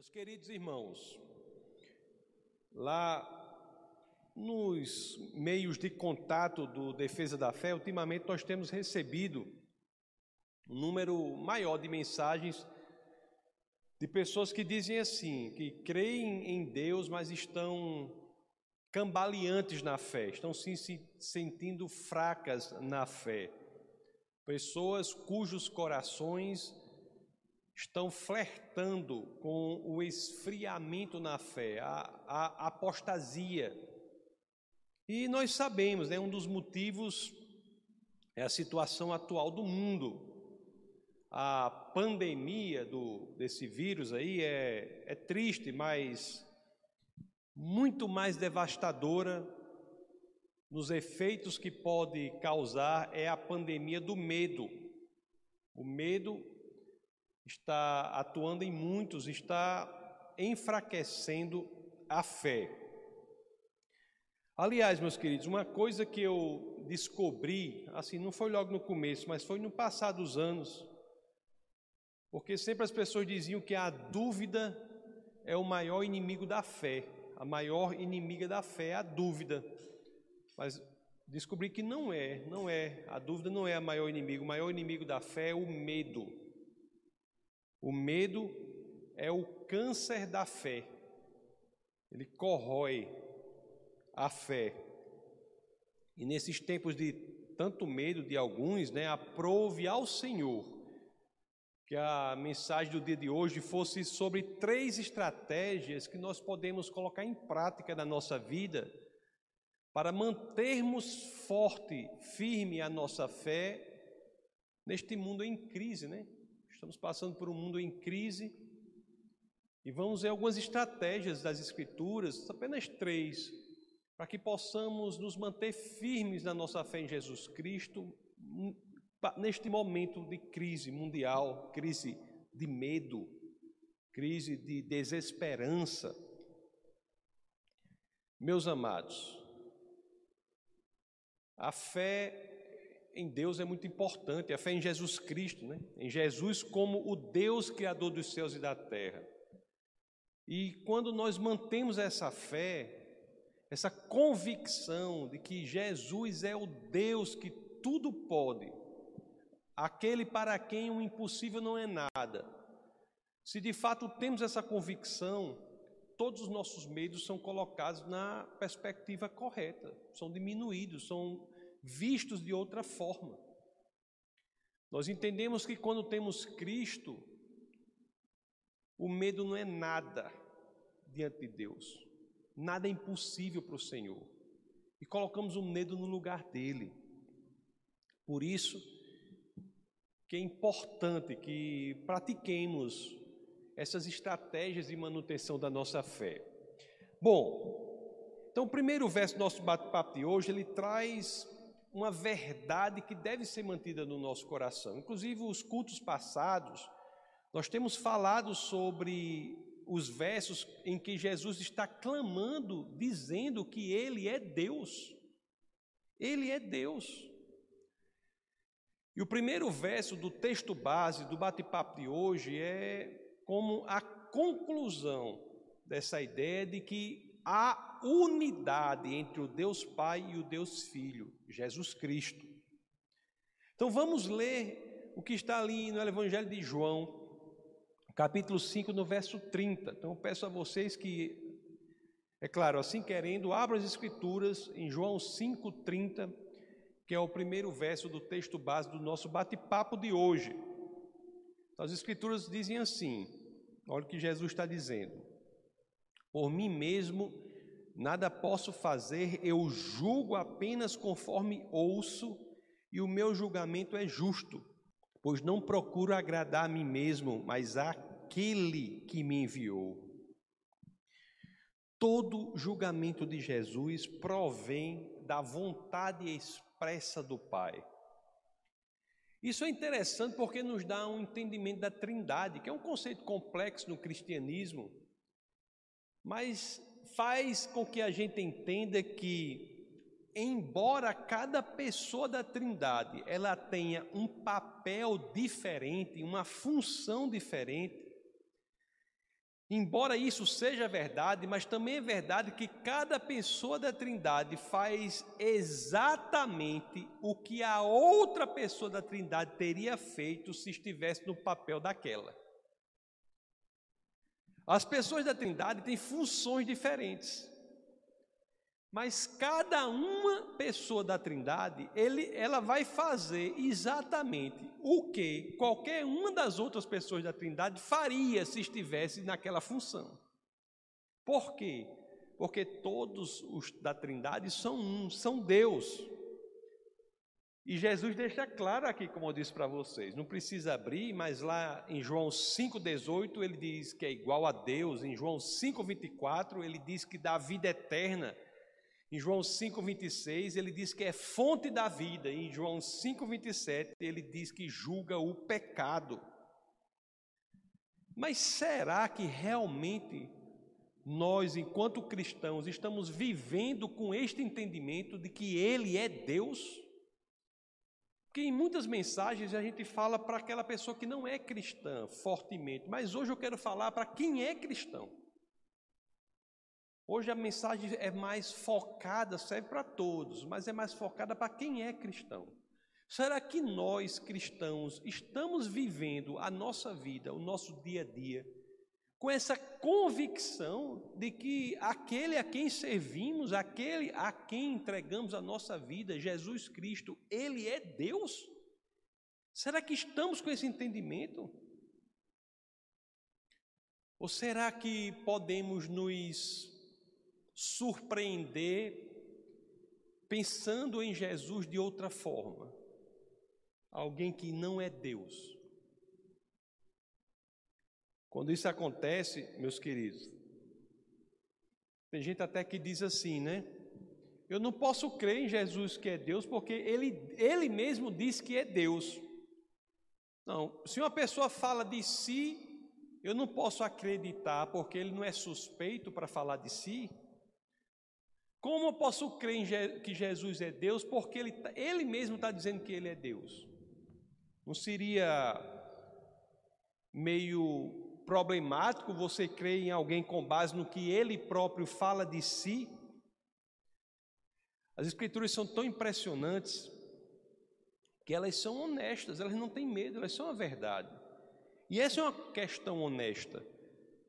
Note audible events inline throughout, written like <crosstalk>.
Meus queridos irmãos, lá nos meios de contato do Defesa da Fé, ultimamente nós temos recebido um número maior de mensagens de pessoas que dizem assim, que creem em Deus, mas estão cambaleantes na fé, estão se sentindo fracas na fé. Pessoas cujos corações estão flertando com o esfriamento na fé, a, a apostasia. E nós sabemos, né, um dos motivos é a situação atual do mundo. A pandemia do, desse vírus aí é, é triste, mas muito mais devastadora nos efeitos que pode causar é a pandemia do medo. O medo está atuando em muitos, está enfraquecendo a fé. Aliás, meus queridos, uma coisa que eu descobri, assim, não foi logo no começo, mas foi no passar dos anos, porque sempre as pessoas diziam que a dúvida é o maior inimigo da fé, a maior inimiga da fé é a dúvida. Mas descobri que não é, não é, a dúvida não é a maior inimigo, o maior inimigo da fé é o medo. O medo é o câncer da fé. Ele corrói a fé. E nesses tempos de tanto medo de alguns, né, aprove ao Senhor que a mensagem do dia de hoje fosse sobre três estratégias que nós podemos colocar em prática na nossa vida para mantermos forte, firme a nossa fé neste mundo em crise, né? Estamos passando por um mundo em crise e vamos ver algumas estratégias das Escrituras, apenas três, para que possamos nos manter firmes na nossa fé em Jesus Cristo neste momento de crise mundial, crise de medo, crise de desesperança. Meus amados, a fé em Deus é muito importante, a fé em Jesus Cristo, né? em Jesus como o Deus Criador dos céus e da terra. E quando nós mantemos essa fé, essa convicção de que Jesus é o Deus que tudo pode, aquele para quem o impossível não é nada, se de fato temos essa convicção, todos os nossos medos são colocados na perspectiva correta, são diminuídos, são vistos de outra forma. Nós entendemos que quando temos Cristo, o medo não é nada diante de Deus, nada é impossível para o Senhor, e colocamos o medo no lugar dele. Por isso, que é importante que pratiquemos essas estratégias de manutenção da nossa fé. Bom, então o primeiro verso do nosso bate-papo de hoje, ele traz uma verdade que deve ser mantida no nosso coração. Inclusive, os cultos passados, nós temos falado sobre os versos em que Jesus está clamando, dizendo que Ele é Deus. Ele é Deus. E o primeiro verso do texto base do bate-papo de hoje é como a conclusão dessa ideia de que há unidade entre o Deus Pai e o Deus Filho, Jesus Cristo. Então vamos ler o que está ali no Evangelho de João, capítulo 5, no verso 30. Então peço a vocês que, é claro, assim querendo, abram as Escrituras em João 5, 30, que é o primeiro verso do texto base do nosso bate-papo de hoje. Então, as Escrituras dizem assim: olha o que Jesus está dizendo. Por mim mesmo Nada posso fazer, eu julgo apenas conforme ouço, e o meu julgamento é justo, pois não procuro agradar a mim mesmo, mas àquele que me enviou. Todo julgamento de Jesus provém da vontade expressa do Pai. Isso é interessante porque nos dá um entendimento da Trindade, que é um conceito complexo no cristianismo, mas faz com que a gente entenda que, embora cada pessoa da Trindade ela tenha um papel diferente, uma função diferente, Embora isso seja verdade, mas também é verdade que cada pessoa da Trindade faz exatamente o que a outra pessoa da Trindade teria feito se estivesse no papel daquela. As pessoas da Trindade têm funções diferentes. Mas cada uma pessoa da Trindade, ele, ela vai fazer exatamente o que qualquer uma das outras pessoas da Trindade faria se estivesse naquela função. Por quê? Porque todos os da Trindade são um, são Deus. E Jesus deixa claro aqui, como eu disse para vocês, não precisa abrir, mas lá em João 5,18 ele diz que é igual a Deus, em João 5,24 ele diz que dá vida eterna. Em João 5,26, ele diz que é fonte da vida. Em João 5,27, ele diz que julga o pecado. Mas será que realmente nós, enquanto cristãos, estamos vivendo com este entendimento de que Ele é Deus? Porque em muitas mensagens a gente fala para aquela pessoa que não é cristã fortemente, mas hoje eu quero falar para quem é cristão. Hoje a mensagem é mais focada, serve para todos, mas é mais focada para quem é cristão. Será que nós cristãos estamos vivendo a nossa vida, o nosso dia a dia, com essa convicção de que aquele a quem servimos, aquele a quem entregamos a nossa vida, Jesus Cristo, ele é Deus? Será que estamos com esse entendimento? Ou será que podemos nos surpreender pensando em Jesus de outra forma. Alguém que não é Deus. Quando isso acontece, meus queridos, tem gente até que diz assim, né? Eu não posso crer em Jesus que é Deus porque ele, ele mesmo diz que é Deus. Não, se uma pessoa fala de si, eu não posso acreditar porque ele não é suspeito para falar de si. Como eu posso crer que Jesus é Deus? Porque ele, tá, ele mesmo está dizendo que ele é Deus. Não seria meio problemático você crer em alguém com base no que ele próprio fala de si? As Escrituras são tão impressionantes que elas são honestas, elas não têm medo, elas são a verdade. E essa é uma questão honesta.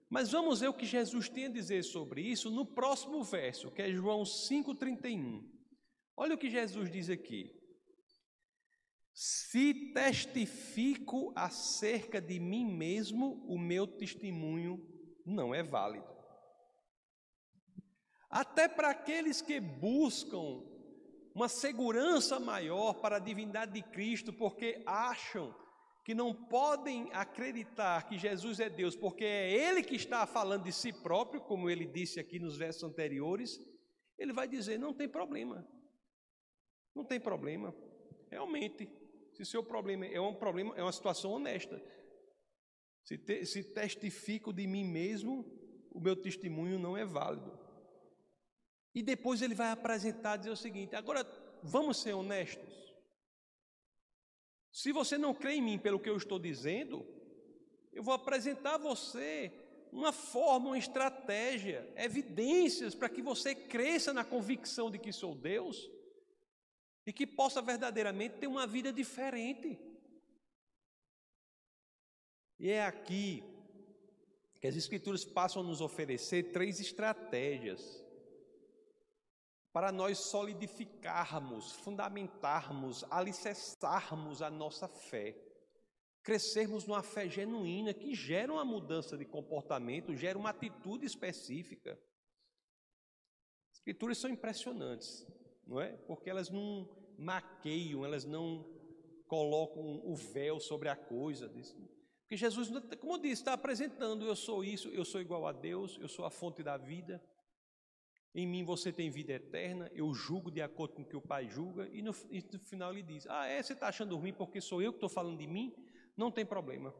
Mas vamos ver o que Jesus tem a dizer sobre isso no próximo verso, que é João 5,31. Olha o que Jesus diz aqui. Se testifico acerca de mim mesmo, o meu testemunho não é válido. Até para aqueles que buscam uma segurança maior para a divindade de Cristo, porque acham que não podem acreditar que Jesus é Deus, porque é Ele que está falando de si próprio, como ele disse aqui nos versos anteriores, ele vai dizer: não tem problema. Não tem problema. Realmente, se seu problema é um problema, é uma situação honesta. Se, te, se testifico de mim mesmo, o meu testemunho não é válido. E depois ele vai apresentar dizer o seguinte: agora vamos ser honestos. Se você não crê em mim pelo que eu estou dizendo, eu vou apresentar a você uma forma, uma estratégia, evidências para que você cresça na convicção de que sou Deus e que possa verdadeiramente ter uma vida diferente. E é aqui que as Escrituras passam a nos oferecer três estratégias para nós solidificarmos, fundamentarmos, alicerçarmos a nossa fé, crescermos numa fé genuína que gera uma mudança de comportamento, gera uma atitude específica. As escrituras são impressionantes, não é? Porque elas não maqueiam, elas não colocam o véu sobre a coisa. Porque Jesus, como eu disse, está apresentando: eu sou isso, eu sou igual a Deus, eu sou a fonte da vida. Em mim você tem vida eterna, eu julgo de acordo com o que o Pai julga, e no, e no final ele diz: Ah, é? Você está achando ruim porque sou eu que estou falando de mim? Não tem problema.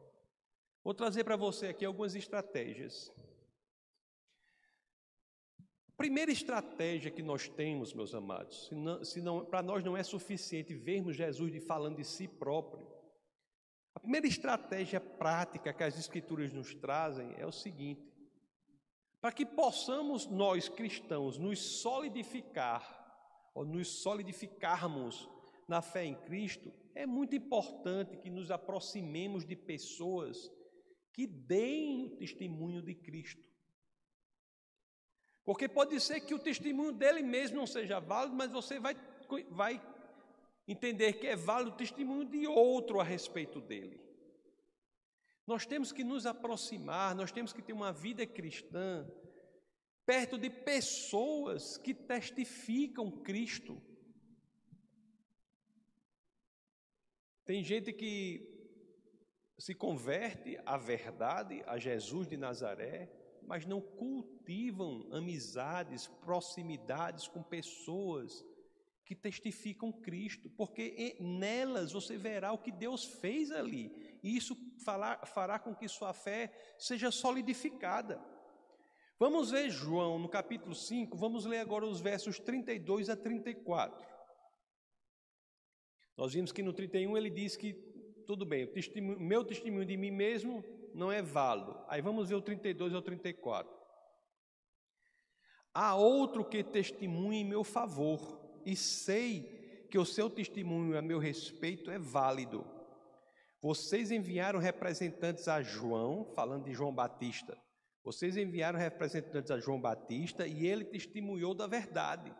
Vou trazer para você aqui algumas estratégias. Primeira estratégia que nós temos, meus amados, se não, para nós não é suficiente vermos Jesus de falando de si próprio. A primeira estratégia prática que as Escrituras nos trazem é o seguinte: para que possamos nós cristãos nos solidificar ou nos solidificarmos na fé em Cristo, é muito importante que nos aproximemos de pessoas que deem o testemunho de Cristo. Porque pode ser que o testemunho dele mesmo não seja válido, mas você vai, vai entender que é válido o testemunho de outro a respeito dele. Nós temos que nos aproximar, nós temos que ter uma vida cristã perto de pessoas que testificam Cristo. Tem gente que se converte à verdade, a Jesus de Nazaré, mas não cultivam amizades, proximidades com pessoas que testificam Cristo, porque nelas você verá o que Deus fez ali, e isso fará com que sua fé seja solidificada. Vamos ver João no capítulo 5, vamos ler agora os versos 32 a 34. Nós vimos que no 31 ele diz que, tudo bem, meu testemunho de mim mesmo não é válido. Aí vamos ver o 32 ao 34. Há outro que testemunha em meu favor, e sei que o seu testemunho a meu respeito é válido. Vocês enviaram representantes a João, falando de João Batista. Vocês enviaram representantes a João Batista e ele testemunhou da verdade.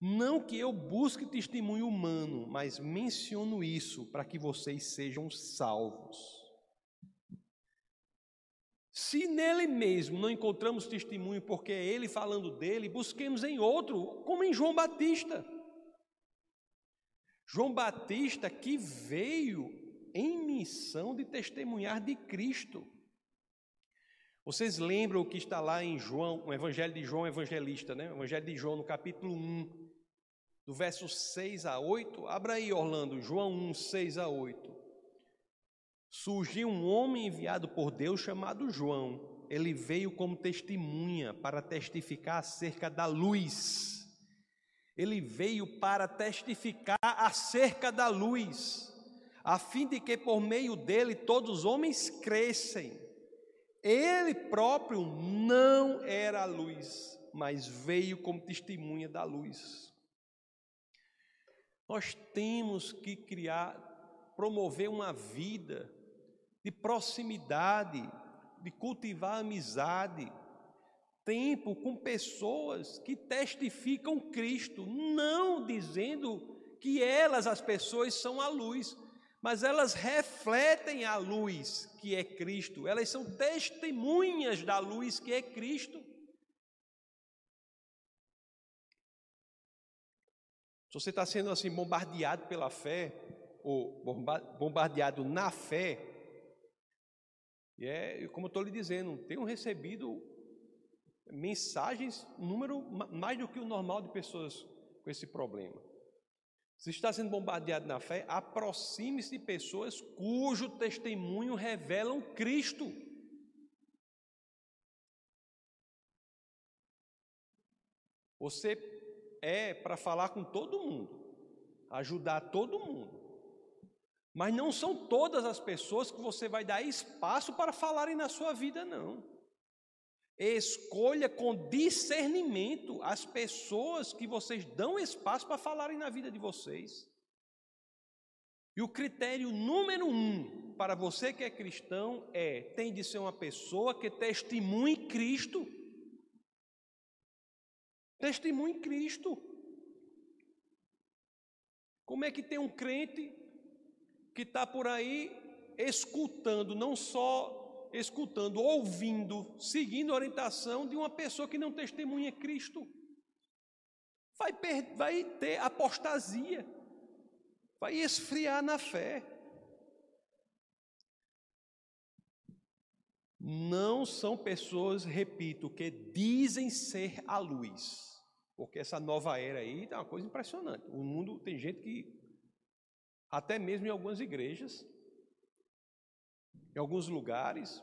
Não que eu busque testemunho humano, mas menciono isso para que vocês sejam salvos. Se nele mesmo não encontramos testemunho, porque é ele falando dele, busquemos em outro, como em João Batista. João Batista que veio em missão de testemunhar de Cristo. Vocês lembram o que está lá em João, o Evangelho de João Evangelista, né? O Evangelho de João, no capítulo 1, do verso 6 a 8. Abra aí, Orlando, João 1, 6 a 8. Surgiu um homem enviado por Deus chamado João. Ele veio como testemunha para testificar acerca da luz. Ele veio para testificar acerca da luz, a fim de que por meio dele todos os homens crescem. Ele próprio não era a luz, mas veio como testemunha da luz. Nós temos que criar, promover uma vida de proximidade, de cultivar amizade, tempo com pessoas que testificam Cristo, não dizendo que elas, as pessoas, são a luz, mas elas refletem a luz que é Cristo, elas são testemunhas da luz que é Cristo. Se você está sendo assim bombardeado pela fé, ou bombardeado na fé, e é, como eu estou lhe dizendo, tenho recebido mensagens, número mais do que o normal de pessoas com esse problema. Se está sendo bombardeado na fé, aproxime-se de pessoas cujo testemunho revelam Cristo. Você é para falar com todo mundo, ajudar todo mundo. Mas não são todas as pessoas que você vai dar espaço para falarem na sua vida, não. Escolha com discernimento as pessoas que vocês dão espaço para falarem na vida de vocês. E o critério número um para você que é cristão é: tem de ser uma pessoa que testemunhe Cristo. Testemunhe Cristo. Como é que tem um crente que está por aí escutando, não só escutando, ouvindo, seguindo a orientação de uma pessoa que não testemunha Cristo. Vai, vai ter apostasia, vai esfriar na fé. Não são pessoas, repito, que dizem ser a luz, porque essa nova era aí é uma coisa impressionante. O mundo tem gente que até mesmo em algumas igrejas, em alguns lugares,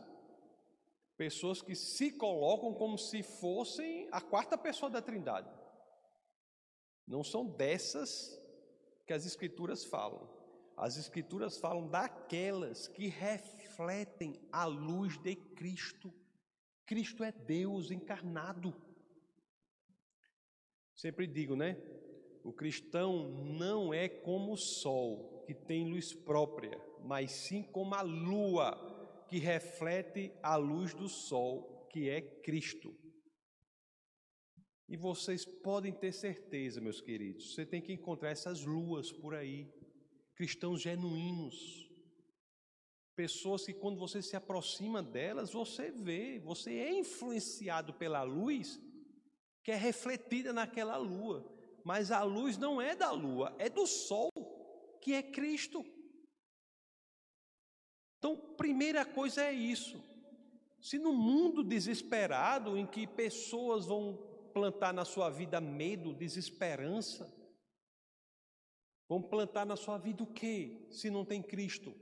pessoas que se colocam como se fossem a quarta pessoa da Trindade. Não são dessas que as Escrituras falam. As Escrituras falam daquelas que refletem a luz de Cristo. Cristo é Deus encarnado. Sempre digo, né? O cristão não é como o sol, que tem luz própria, mas sim como a lua, que reflete a luz do sol, que é Cristo. E vocês podem ter certeza, meus queridos, você tem que encontrar essas luas por aí, cristãos genuínos, pessoas que quando você se aproxima delas, você vê, você é influenciado pela luz que é refletida naquela lua, mas a luz não é da lua, é do sol, que é Cristo. Então, primeira coisa é isso. Se no mundo desesperado, em que pessoas vão plantar na sua vida medo, desesperança? Vão plantar na sua vida o que se não tem Cristo?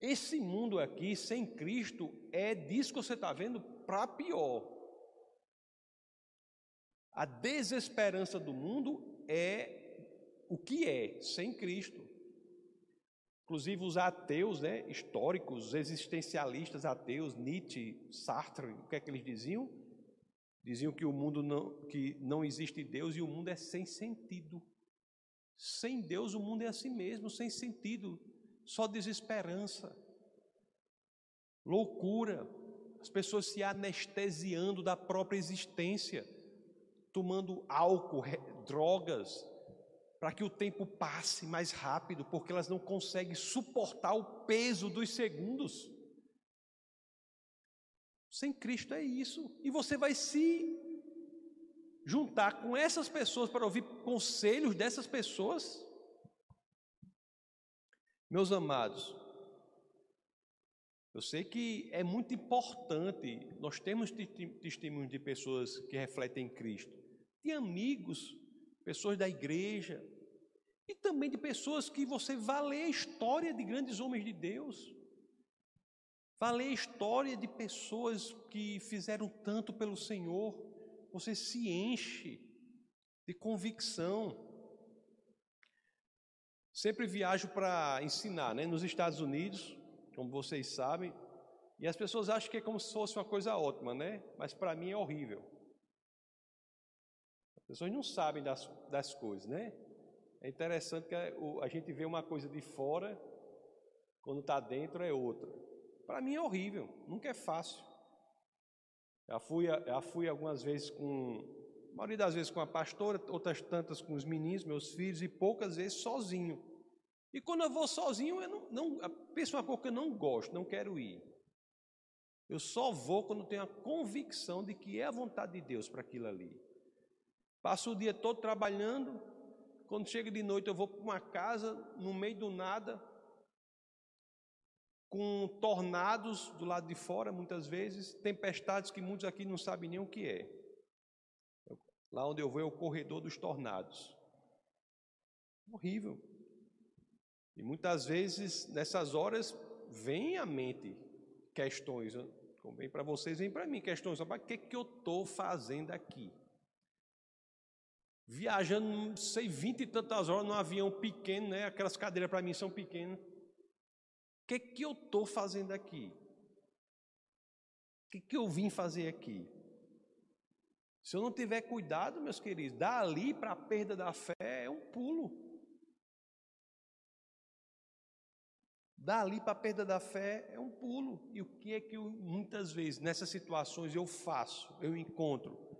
Esse mundo aqui, sem Cristo, é disso que você está vendo para pior. A desesperança do mundo é o que é, sem Cristo. Inclusive os ateus, né, históricos, existencialistas ateus, Nietzsche, Sartre, o que é que eles diziam? Diziam que o mundo não, que não existe Deus e o mundo é sem sentido. Sem Deus o mundo é assim mesmo, sem sentido, só desesperança, loucura, as pessoas se anestesiando da própria existência, tomando álcool, drogas, para que o tempo passe mais rápido, porque elas não conseguem suportar o peso dos segundos. Sem Cristo é isso. E você vai se juntar com essas pessoas para ouvir conselhos dessas pessoas? Meus amados, eu sei que é muito importante, nós temos testemunhos de pessoas que refletem Cristo, de amigos, pessoas da igreja, e também de pessoas que você vai ler a história de grandes homens de Deus. Vá ler a história de pessoas que fizeram tanto pelo Senhor. Você se enche de convicção. Sempre viajo para ensinar, né? Nos Estados Unidos, como vocês sabem, e as pessoas acham que é como se fosse uma coisa ótima, né? Mas para mim é horrível. As pessoas não sabem das, das coisas, né? É interessante que a, a gente vê uma coisa de fora, quando está dentro é outra. Para mim é horrível, nunca é fácil. Já fui, já fui algumas vezes com, a maioria das vezes com a pastora, outras tantas com os meninos, meus filhos, e poucas vezes sozinho. E quando eu vou sozinho, eu não, não penso uma coisa que eu não gosto, não quero ir. Eu só vou quando tenho a convicção de que é a vontade de Deus para aquilo ali. Passo o dia todo trabalhando, quando chega de noite eu vou para uma casa, no meio do nada, com tornados do lado de fora, muitas vezes, tempestades que muitos aqui não sabem nem o que é. Lá onde eu vou é o corredor dos tornados. Horrível. E muitas vezes, nessas horas, vem à mente questões, como vem para vocês, vem para mim questões, o que, que eu estou fazendo aqui? Viajando, não sei, vinte e tantas horas num avião pequeno, né? Aquelas cadeiras para mim são pequenas que, que eu estou fazendo aqui? O que, que eu vim fazer aqui? Se eu não tiver cuidado, meus queridos, dali para a perda da fé é um pulo. Dali para a perda da fé é um pulo. E o que é que eu, muitas vezes nessas situações eu faço? Eu encontro.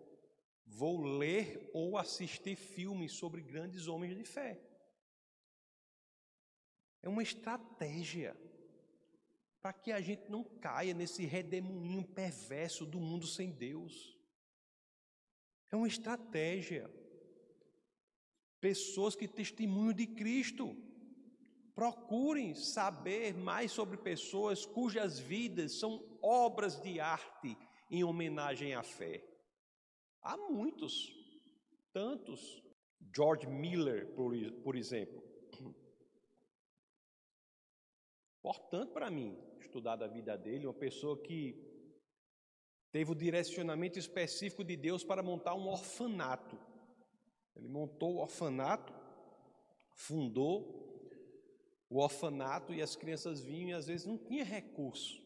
Vou ler ou assistir filmes sobre grandes homens de fé. É uma estratégia para que a gente não caia nesse redemoinho perverso do mundo sem Deus. É uma estratégia. Pessoas que testemunham de Cristo. Procurem saber mais sobre pessoas cujas vidas são obras de arte em homenagem à fé. Há muitos, tantos. George Miller, por, por exemplo. Importante para mim estudado a vida dele, uma pessoa que teve o direcionamento específico de Deus para montar um orfanato. Ele montou o orfanato, fundou o orfanato e as crianças vinham e às vezes não tinha recurso.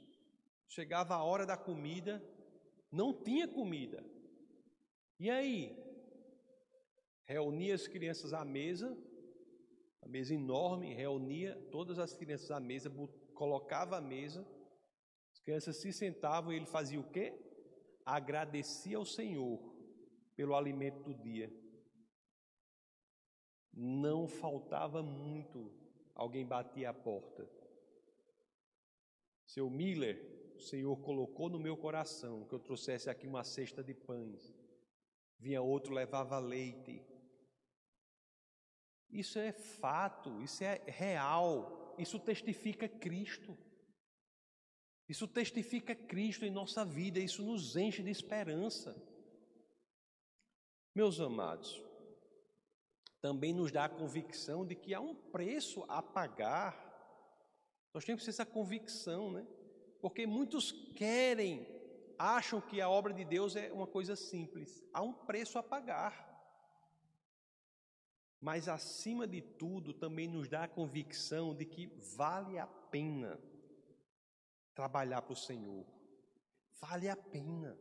Chegava a hora da comida, não tinha comida. E aí? Reunia as crianças à mesa, a mesa enorme, reunia todas as crianças à mesa, colocava a mesa, as crianças se sentavam e ele fazia o quê? Agradecia ao Senhor pelo alimento do dia. Não faltava muito, alguém batia a porta. Seu Miller, o Senhor colocou no meu coração que eu trouxesse aqui uma cesta de pães. Vinha outro, levava leite. Isso é fato, isso é real, isso testifica Cristo. Isso testifica Cristo em nossa vida, isso nos enche de esperança. Meus amados, também nos dá a convicção de que há um preço a pagar. Nós temos essa convicção, né? Porque muitos querem, acham que a obra de Deus é uma coisa simples. Há um preço a pagar. Mas, acima de tudo, também nos dá a convicção de que vale a pena trabalhar para o Senhor. Vale a pena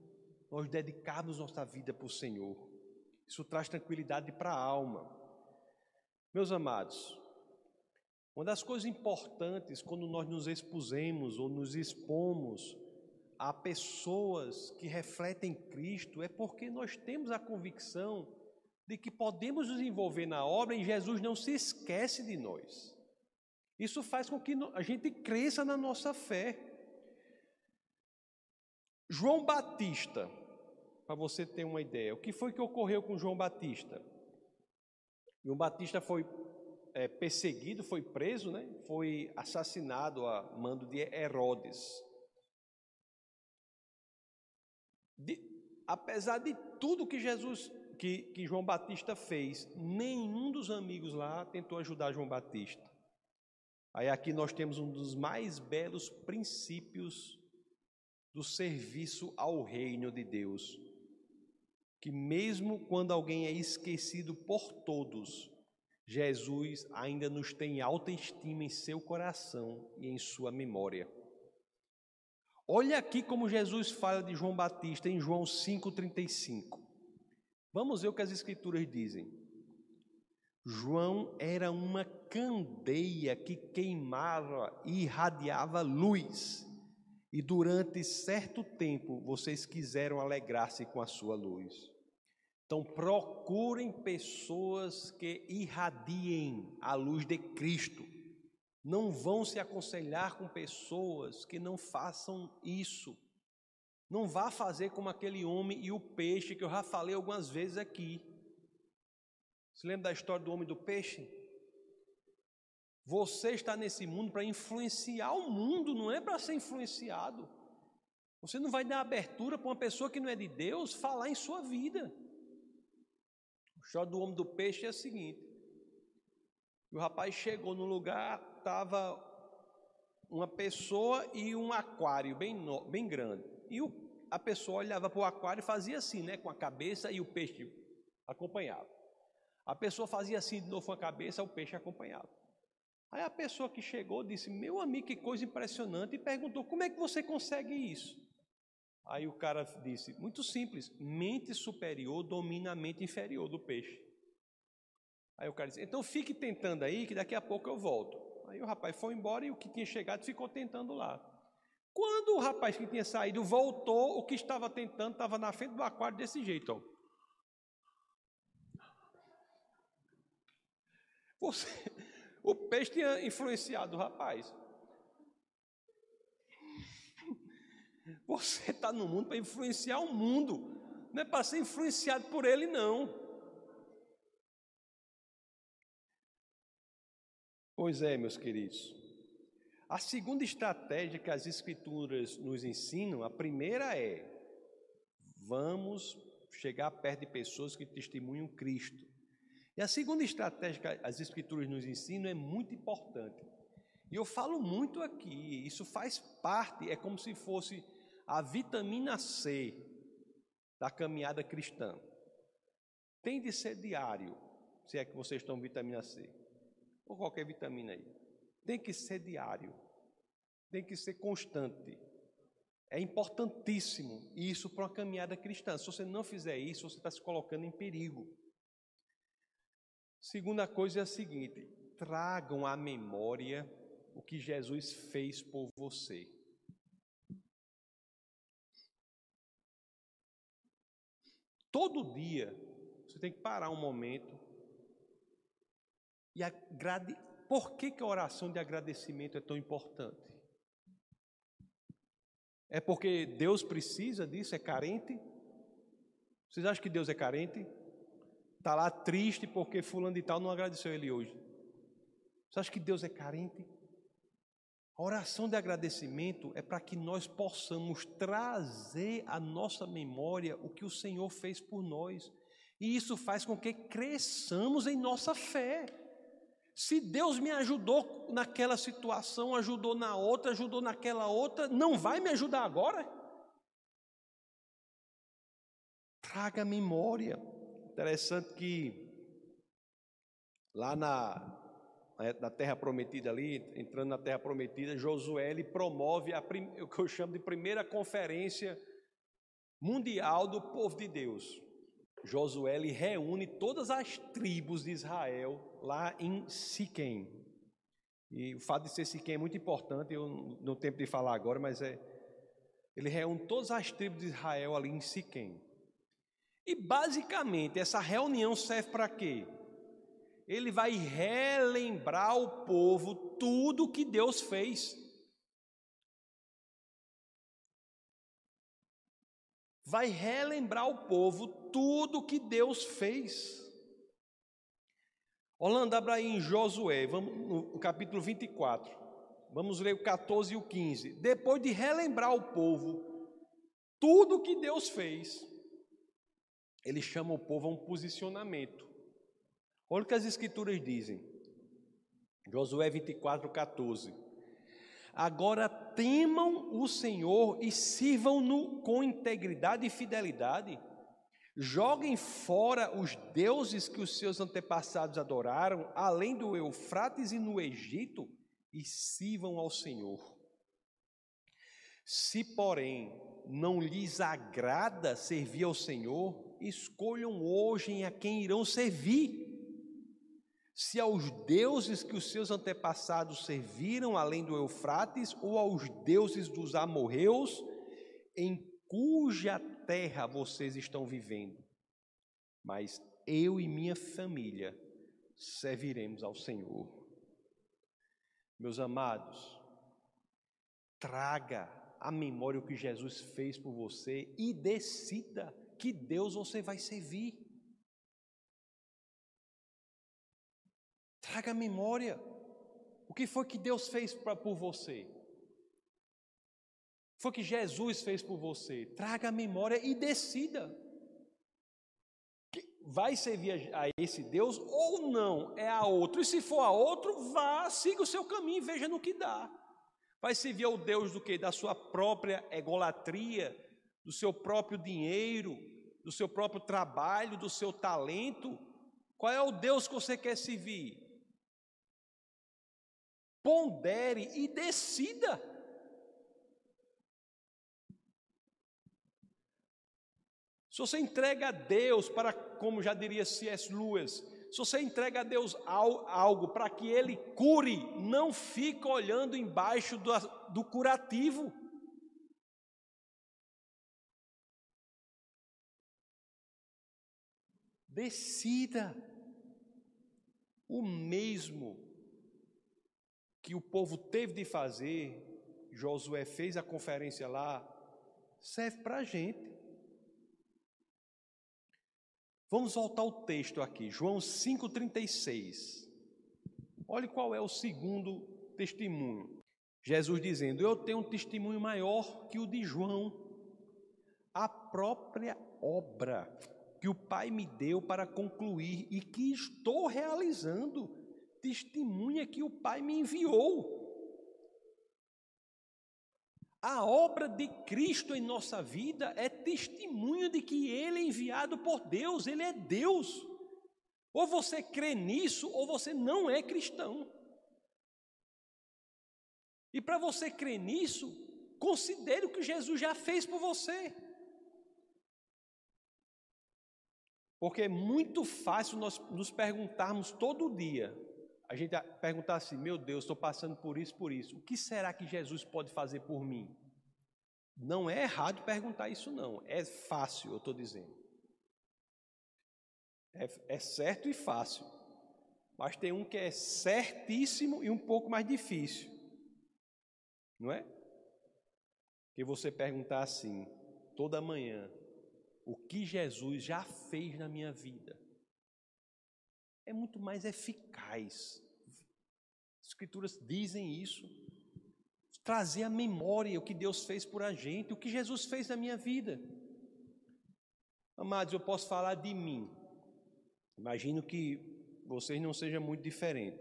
nós dedicarmos nossa vida para o Senhor. Isso traz tranquilidade para a alma. Meus amados, uma das coisas importantes quando nós nos expusemos ou nos expomos a pessoas que refletem Cristo é porque nós temos a convicção de que podemos nos envolver na obra e Jesus não se esquece de nós. Isso faz com que a gente cresça na nossa fé. João Batista, para você ter uma ideia, o que foi que ocorreu com João Batista? João Batista foi é, perseguido, foi preso, né? foi assassinado a mando de Herodes. De, apesar de tudo que Jesus que, que João Batista fez, nenhum dos amigos lá tentou ajudar João Batista. Aí aqui nós temos um dos mais belos princípios do serviço ao reino de Deus. Que mesmo quando alguém é esquecido por todos, Jesus ainda nos tem alta estima em seu coração e em sua memória. Olha aqui como Jesus fala de João Batista em João 5,35. Vamos ver o que as Escrituras dizem. João era uma candeia que queimava e irradiava luz, e durante certo tempo vocês quiseram alegrar-se com a sua luz. Então procurem pessoas que irradiem a luz de Cristo. Não vão se aconselhar com pessoas que não façam isso. Não vá fazer como aquele homem e o peixe que eu já falei algumas vezes aqui. Se lembra da história do homem e do peixe? Você está nesse mundo para influenciar o mundo, não é para ser influenciado. Você não vai dar abertura para uma pessoa que não é de Deus falar em sua vida. O história do homem do peixe é a seguinte: o rapaz chegou no lugar, estava uma pessoa e um aquário bem, bem grande. E o, a pessoa olhava para o aquário e fazia assim, né, com a cabeça e o peixe acompanhava. A pessoa fazia assim de novo com a cabeça, o peixe acompanhava. Aí a pessoa que chegou disse: Meu amigo, que coisa impressionante, e perguntou: Como é que você consegue isso? Aí o cara disse: Muito simples, mente superior domina a mente inferior do peixe. Aí o cara disse: Então fique tentando aí, que daqui a pouco eu volto. Aí o rapaz foi embora e o que tinha chegado ficou tentando lá. Quando o rapaz que tinha saído voltou, o que estava tentando estava na frente do aquário desse jeito. Ó. Você, <laughs> o peixe tinha influenciado o rapaz. Você está no mundo para influenciar o mundo, não é para ser influenciado por ele, não. Pois é, meus queridos. A segunda estratégia que as Escrituras nos ensinam, a primeira é: vamos chegar perto de pessoas que testemunham Cristo. E a segunda estratégia que as Escrituras nos ensinam é muito importante. E eu falo muito aqui, isso faz parte, é como se fosse a vitamina C da caminhada cristã. Tem de ser diário, se é que vocês estão vitamina C, ou qualquer vitamina aí. Tem que ser diário, tem que ser constante. É importantíssimo isso para uma caminhada cristã. Se você não fizer isso, você está se colocando em perigo. Segunda coisa é a seguinte: tragam à memória o que Jesus fez por você. Todo dia você tem que parar um momento e agrade... por que, que a oração de agradecimento é tão importante? É porque Deus precisa disso? É carente? Vocês acham que Deus é carente? Está lá triste porque fulano de tal não agradeceu ele hoje. Você acha que Deus é carente? A oração de agradecimento é para que nós possamos trazer à nossa memória o que o Senhor fez por nós. E isso faz com que cresçamos em nossa fé. Se Deus me ajudou naquela situação, ajudou na outra, ajudou naquela outra, não vai me ajudar agora? Traga memória. Interessante que lá na na terra prometida ali, entrando na terra prometida, Josué ele promove a, o que eu chamo de primeira conferência mundial do povo de Deus. Josué reúne todas as tribos de Israel lá em Siquém. E o fato de ser Siquém é muito importante, eu não tenho tempo de falar agora, mas é ele reúne todas as tribos de Israel ali em Siquém. E basicamente essa reunião serve para quê? ele vai relembrar ao povo tudo que Deus fez. Vai relembrar ao povo tudo que Deus fez. Holanda, abra em Josué, vamos no capítulo 24. Vamos ler o 14 e o 15. Depois de relembrar ao povo tudo que Deus fez, ele chama o povo a um posicionamento. Olha o que as Escrituras dizem. Josué 24, 14. Agora temam o Senhor e sirvam-no com integridade e fidelidade. Joguem fora os deuses que os seus antepassados adoraram, além do Eufrates e no Egito, e sirvam ao Senhor. Se, porém, não lhes agrada servir ao Senhor, escolham hoje a quem irão servir se aos deuses que os seus antepassados serviram além do Eufrates, ou aos deuses dos amorreus, em cuja terra vocês estão vivendo. Mas eu e minha família serviremos ao Senhor. Meus amados, traga à memória o que Jesus fez por você e decida que Deus você vai servir. Traga a memória. O que foi que Deus fez pra, por você? Foi que Jesus fez por você. Traga a memória e decida. Vai servir a esse Deus ou não? É a outro. E se for a outro, vá, siga o seu caminho e veja no que dá. Vai servir ao Deus do que? Da sua própria egolatria, do seu próprio dinheiro, do seu próprio trabalho, do seu talento. Qual é o Deus que você quer servir? Pondere e decida. Se você entrega a Deus para, como já diria C.S. Lewis, se você entrega a Deus algo para que Ele cure, não fica olhando embaixo do, do curativo. Decida o mesmo que o povo teve de fazer, Josué fez a conferência lá, serve para a gente. Vamos voltar ao texto aqui, João 5,36. Olhe qual é o segundo testemunho. Jesus dizendo: Eu tenho um testemunho maior que o de João, a própria obra que o Pai me deu para concluir e que estou realizando testemunha que o Pai me enviou. A obra de Cristo em nossa vida é testemunho de que Ele é enviado por Deus, Ele é Deus. Ou você crê nisso, ou você não é cristão. E para você crer nisso, Considere o que Jesus já fez por você. Porque é muito fácil nós nos perguntarmos todo dia, a gente perguntar assim: meu Deus, estou passando por isso, por isso, o que será que Jesus pode fazer por mim? Não é errado perguntar isso, não, é fácil, eu estou dizendo. É, é certo e fácil, mas tem um que é certíssimo e um pouco mais difícil, não é? Que você perguntar assim, toda manhã, o que Jesus já fez na minha vida. É muito mais eficaz. As Escrituras dizem isso. Trazer à memória o que Deus fez por a gente, o que Jesus fez na minha vida. Amados, eu posso falar de mim. Imagino que vocês não sejam muito diferentes.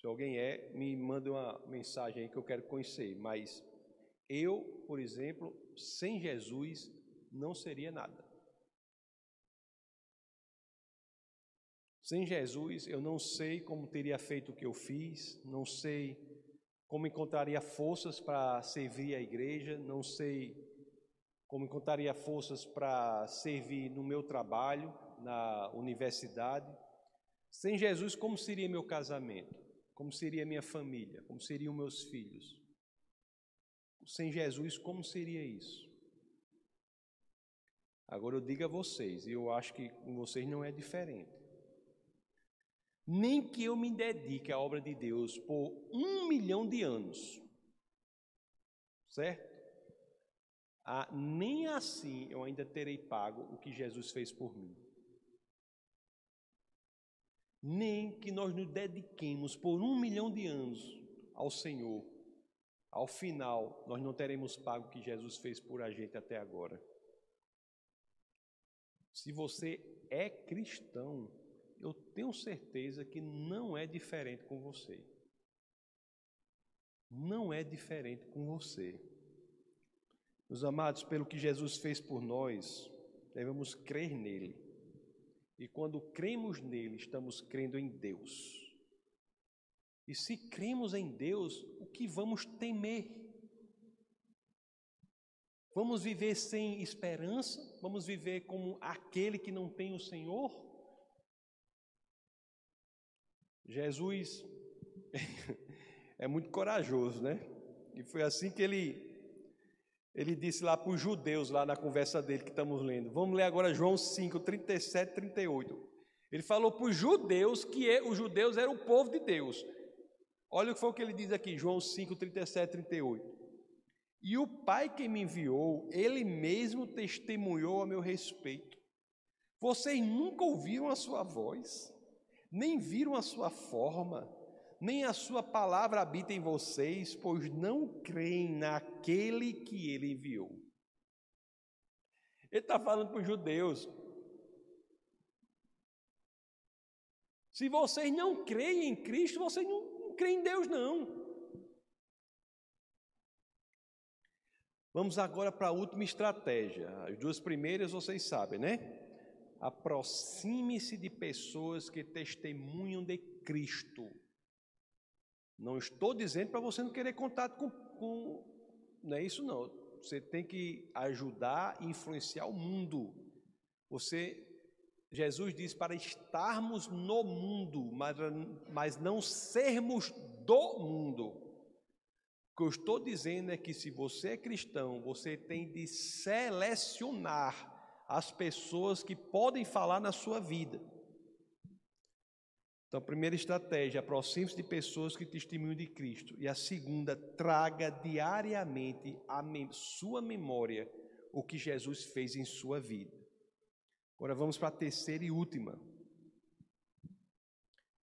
Se alguém é, me manda uma mensagem aí que eu quero conhecer. Mas eu, por exemplo, sem Jesus, não seria nada. Sem Jesus, eu não sei como teria feito o que eu fiz, não sei como encontraria forças para servir a igreja, não sei como encontraria forças para servir no meu trabalho, na universidade. Sem Jesus, como seria meu casamento? Como seria minha família? Como seriam meus filhos? Sem Jesus, como seria isso? Agora eu digo a vocês, e eu acho que com vocês não é diferente. Nem que eu me dedique à obra de Deus por um milhão de anos, certo? Ah, nem assim eu ainda terei pago o que Jesus fez por mim. Nem que nós nos dediquemos por um milhão de anos ao Senhor, ao final nós não teremos pago o que Jesus fez por a gente até agora. Se você é cristão, eu tenho certeza que não é diferente com você. Não é diferente com você. Meus amados, pelo que Jesus fez por nós, devemos crer nele. E quando cremos nele, estamos crendo em Deus. E se cremos em Deus, o que vamos temer? Vamos viver sem esperança? Vamos viver como aquele que não tem o Senhor? Jesus <laughs> é muito corajoso, né? E foi assim que ele ele disse lá para os judeus, lá na conversa dele que estamos lendo. Vamos ler agora João 5, 37, 38. Ele falou para os judeus que é, os judeus eram o povo de Deus. Olha o que foi o que ele diz aqui, João 5, 37, 38. E o Pai que me enviou, ele mesmo testemunhou a meu respeito. Vocês nunca ouviram a sua voz, nem viram a sua forma, nem a sua palavra habita em vocês, pois não creem naquele que ele enviou. Ele está falando para os judeus. Se vocês não creem em Cristo, vocês não, não creem em Deus, não. Vamos agora para a última estratégia. As duas primeiras vocês sabem, né? Aproxime-se de pessoas que testemunham de Cristo. Não estou dizendo para você não querer contato com, com. Não é isso, não. Você tem que ajudar e influenciar o mundo. Você, Jesus diz para estarmos no mundo, mas, mas não sermos do mundo. O que eu estou dizendo é que se você é cristão, você tem de selecionar as pessoas que podem falar na sua vida. Então, a primeira estratégia, aproxime-se de pessoas que testemunham de Cristo. E a segunda, traga diariamente a sua memória o que Jesus fez em sua vida. Agora vamos para a terceira e última.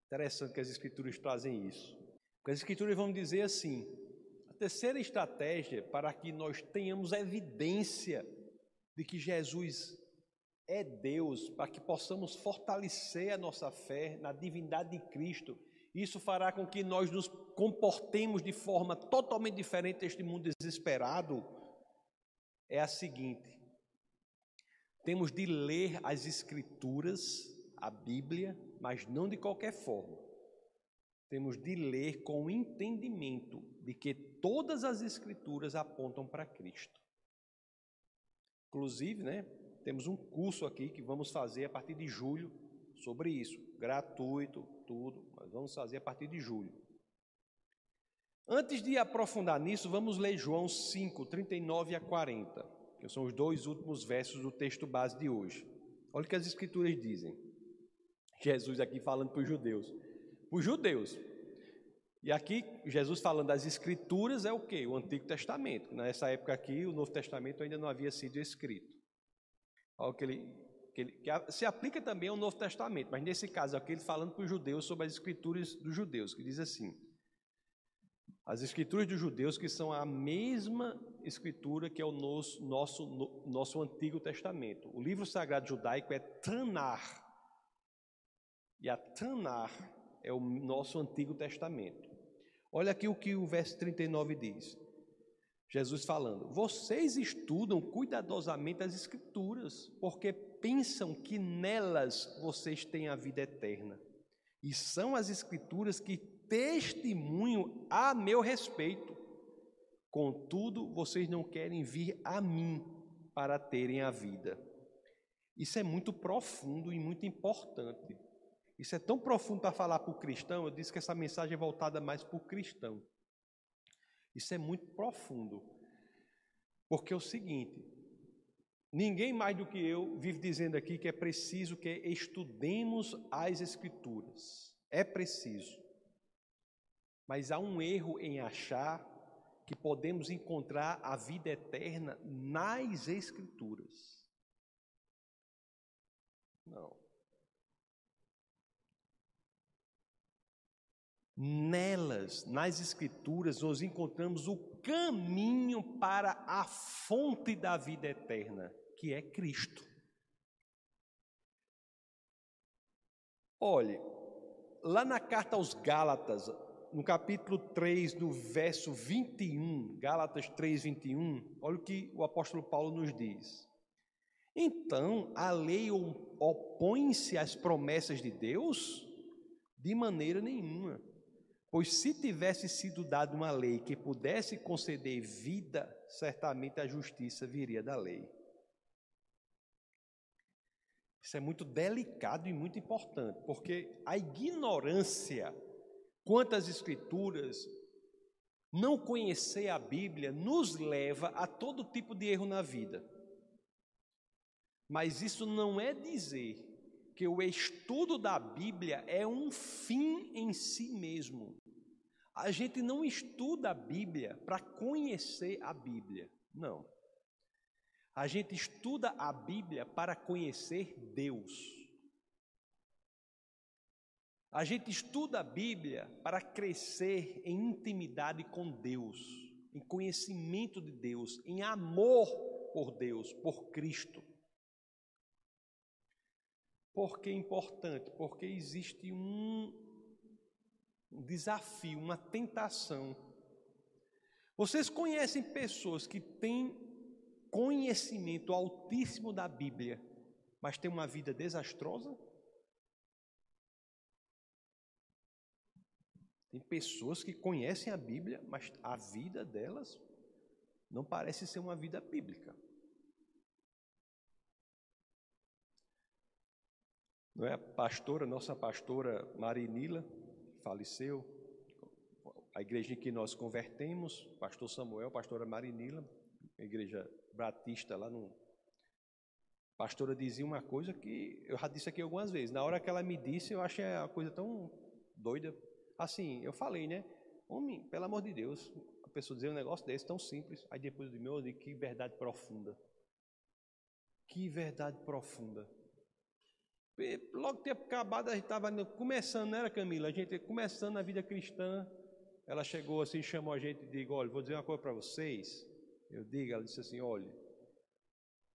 Interessante que as Escrituras trazem isso. Porque as Escrituras vão dizer assim: terceira estratégia para que nós tenhamos evidência de que Jesus é Deus, para que possamos fortalecer a nossa fé na divindade de Cristo. Isso fará com que nós nos comportemos de forma totalmente diferente deste mundo desesperado. É a seguinte: temos de ler as Escrituras, a Bíblia, mas não de qualquer forma. temos de ler com o entendimento de que todas as escrituras apontam para Cristo. Inclusive, né, temos um curso aqui que vamos fazer a partir de julho sobre isso, gratuito, tudo, mas vamos fazer a partir de julho. Antes de aprofundar nisso, vamos ler João 5, 39 a 40, que são os dois últimos versos do texto base de hoje. Olha o que as escrituras dizem. Jesus aqui falando para os judeus. Para os judeus. E aqui, Jesus falando das escrituras é o que? O Antigo Testamento. Nessa época aqui, o Novo Testamento ainda não havia sido escrito. O que ele, que, ele, que se aplica também ao Novo Testamento, mas nesse caso aqui, ele falando para os judeus sobre as escrituras dos judeus, que diz assim: as escrituras dos judeus, que são a mesma escritura que é o nosso, nosso, nosso Antigo Testamento. O livro sagrado judaico é Tanar. E a Tanar é o nosso Antigo Testamento. Olha aqui o que o verso 39 diz. Jesus falando: Vocês estudam cuidadosamente as Escrituras, porque pensam que nelas vocês têm a vida eterna. E são as Escrituras que testemunham a meu respeito. Contudo, vocês não querem vir a mim para terem a vida. Isso é muito profundo e muito importante. Isso é tão profundo para falar para o cristão, eu disse que essa mensagem é voltada mais para o cristão. Isso é muito profundo. Porque é o seguinte, ninguém mais do que eu vive dizendo aqui que é preciso que estudemos as escrituras. É preciso. Mas há um erro em achar que podemos encontrar a vida eterna nas escrituras. Não. Nelas, nas Escrituras, nós encontramos o caminho para a fonte da vida eterna, que é Cristo. Olhe, lá na carta aos Gálatas, no capítulo 3, no verso 21, Gálatas 3, 21, olha o que o apóstolo Paulo nos diz. Então, a lei opõe-se às promessas de Deus? De maneira nenhuma. Pois se tivesse sido dada uma lei que pudesse conceder vida, certamente a justiça viria da lei. Isso é muito delicado e muito importante, porque a ignorância quanto às Escrituras, não conhecer a Bíblia, nos leva a todo tipo de erro na vida. Mas isso não é dizer que o estudo da Bíblia é um fim em si mesmo. A gente não estuda a Bíblia para conhecer a Bíblia, não. A gente estuda a Bíblia para conhecer Deus. A gente estuda a Bíblia para crescer em intimidade com Deus, em conhecimento de Deus, em amor por Deus, por Cristo. Por que é importante? Porque existe um desafio, uma tentação. Vocês conhecem pessoas que têm conhecimento altíssimo da Bíblia, mas têm uma vida desastrosa? Tem pessoas que conhecem a Bíblia, mas a vida delas não parece ser uma vida bíblica. Não é a pastora, nossa pastora Marinila, faleceu, a igreja em que nós convertemos, pastor Samuel, pastora Marinila, igreja batista lá no. A pastora dizia uma coisa que eu já disse aqui algumas vezes. Na hora que ela me disse, eu achei a coisa tão doida. Assim, eu falei, né? Homem, pelo amor de Deus, a pessoa dizer um negócio desse tão simples. Aí depois de meu, eu que verdade profunda. Que verdade profunda. Logo ter acabado, a gente estava começando, não era Camila? A gente começando a vida cristã. Ela chegou assim, chamou a gente e disse: Olha, vou dizer uma coisa para vocês. Eu digo, ela disse assim: Olha,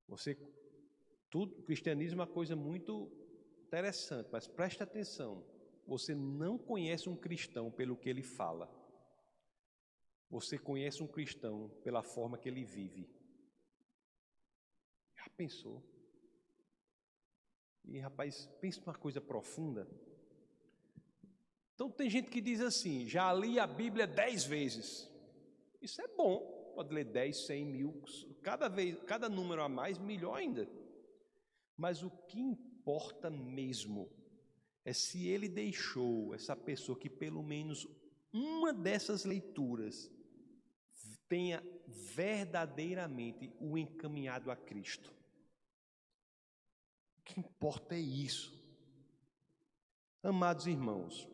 você, tudo, cristianismo é uma coisa muito interessante, mas preste atenção. Você não conhece um cristão pelo que ele fala. Você conhece um cristão pela forma que ele vive. Já pensou? E rapaz, pensa numa coisa profunda. Então tem gente que diz assim: já li a Bíblia dez vezes. Isso é bom, pode ler dez, cem mil, cada vez, cada número a mais, melhor ainda. Mas o que importa mesmo é se ele deixou essa pessoa que pelo menos uma dessas leituras tenha verdadeiramente o encaminhado a Cristo. O que importa é isso. Amados irmãos,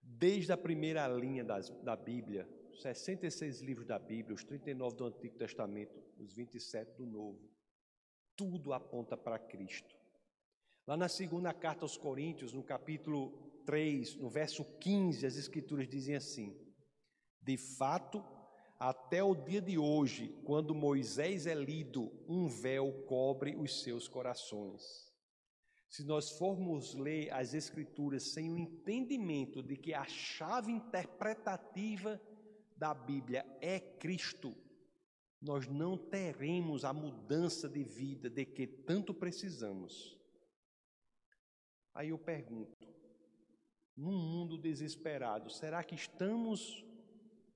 desde a primeira linha das, da Bíblia, 66 livros da Bíblia, os 39 do Antigo Testamento, os 27 do Novo, tudo aponta para Cristo. Lá na segunda carta aos Coríntios, no capítulo 3, no verso 15, as Escrituras dizem assim: De fato, até o dia de hoje, quando Moisés é lido, um véu cobre os seus corações. Se nós formos ler as Escrituras sem o entendimento de que a chave interpretativa da Bíblia é Cristo, nós não teremos a mudança de vida de que tanto precisamos. Aí eu pergunto: num mundo desesperado, será que estamos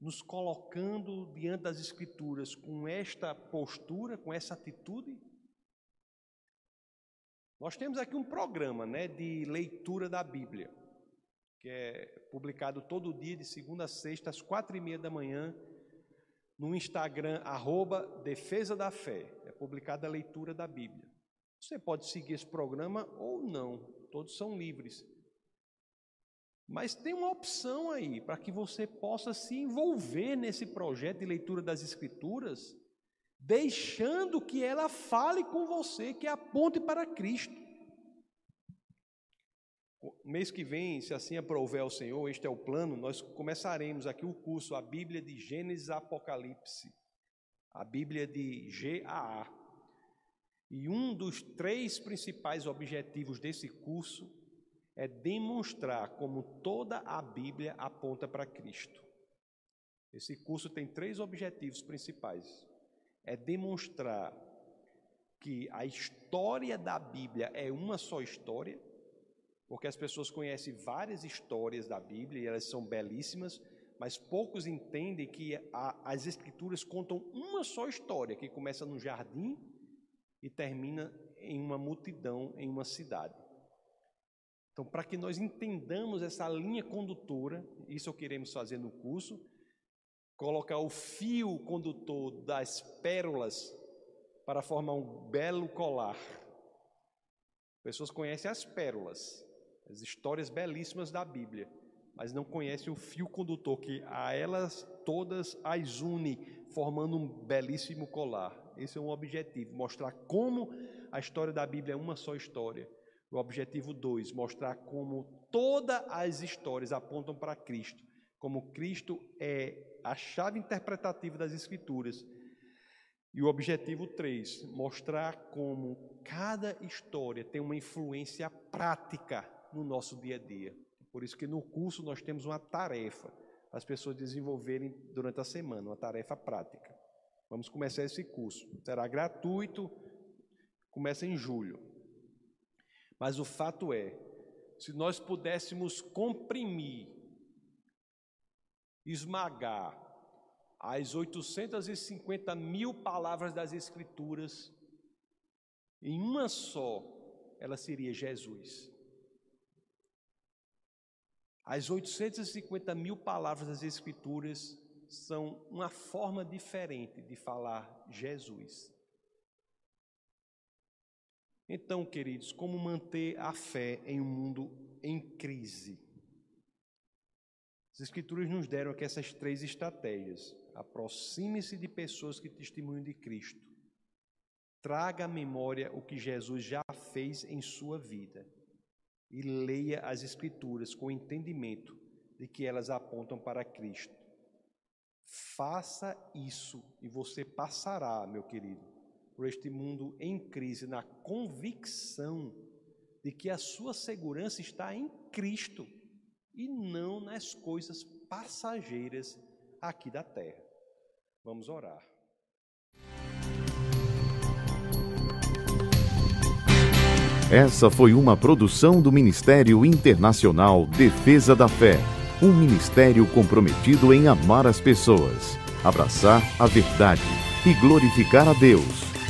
nos colocando diante das Escrituras com esta postura, com essa atitude? Nós temos aqui um programa né, de leitura da Bíblia, que é publicado todo dia, de segunda a sexta, às quatro e meia da manhã, no Instagram, arroba Defesa da Fé. É publicada a leitura da Bíblia. Você pode seguir esse programa ou não, todos são livres. Mas tem uma opção aí para que você possa se envolver nesse projeto de leitura das Escrituras deixando que ela fale com você, que aponte para Cristo. Mês que vem, se assim aprover ao Senhor, este é o plano, nós começaremos aqui o curso A Bíblia de Gênesis Apocalipse, a Bíblia de GAA. E um dos três principais objetivos desse curso é demonstrar como toda a Bíblia aponta para Cristo. Esse curso tem três objetivos principais é demonstrar que a história da Bíblia é uma só história, porque as pessoas conhecem várias histórias da Bíblia e elas são belíssimas, mas poucos entendem que a, as Escrituras contam uma só história, que começa no jardim e termina em uma multidão, em uma cidade. Então, para que nós entendamos essa linha condutora, isso queremos fazer no curso, colocar o fio condutor das pérolas para formar um belo colar. Pessoas conhecem as pérolas, as histórias belíssimas da Bíblia, mas não conhecem o fio condutor que a elas todas as une, formando um belíssimo colar. Esse é um objetivo, mostrar como a história da Bíblia é uma só história. O objetivo 2, mostrar como todas as histórias apontam para Cristo, como Cristo é a chave interpretativa das Escrituras. E o objetivo 3, mostrar como cada história tem uma influência prática no nosso dia a dia. Por isso que no curso nós temos uma tarefa para as pessoas desenvolverem durante a semana, uma tarefa prática. Vamos começar esse curso. Será gratuito, começa em julho. Mas o fato é, se nós pudéssemos comprimir esmagar as 850 mil palavras das Escrituras em uma só, ela seria Jesus. As 850 mil palavras das Escrituras são uma forma diferente de falar Jesus. Então, queridos, como manter a fé em um mundo em crise? As Escrituras nos deram aqui essas três estratégias. Aproxime-se de pessoas que testemunham de Cristo. Traga à memória o que Jesus já fez em sua vida. E leia as Escrituras com entendimento de que elas apontam para Cristo. Faça isso e você passará, meu querido, por este mundo em crise, na convicção de que a sua segurança está em Cristo e não nas coisas passageiras aqui da terra. Vamos orar. Essa foi uma produção do Ministério Internacional Defesa da Fé, um ministério comprometido em amar as pessoas, abraçar a verdade e glorificar a Deus.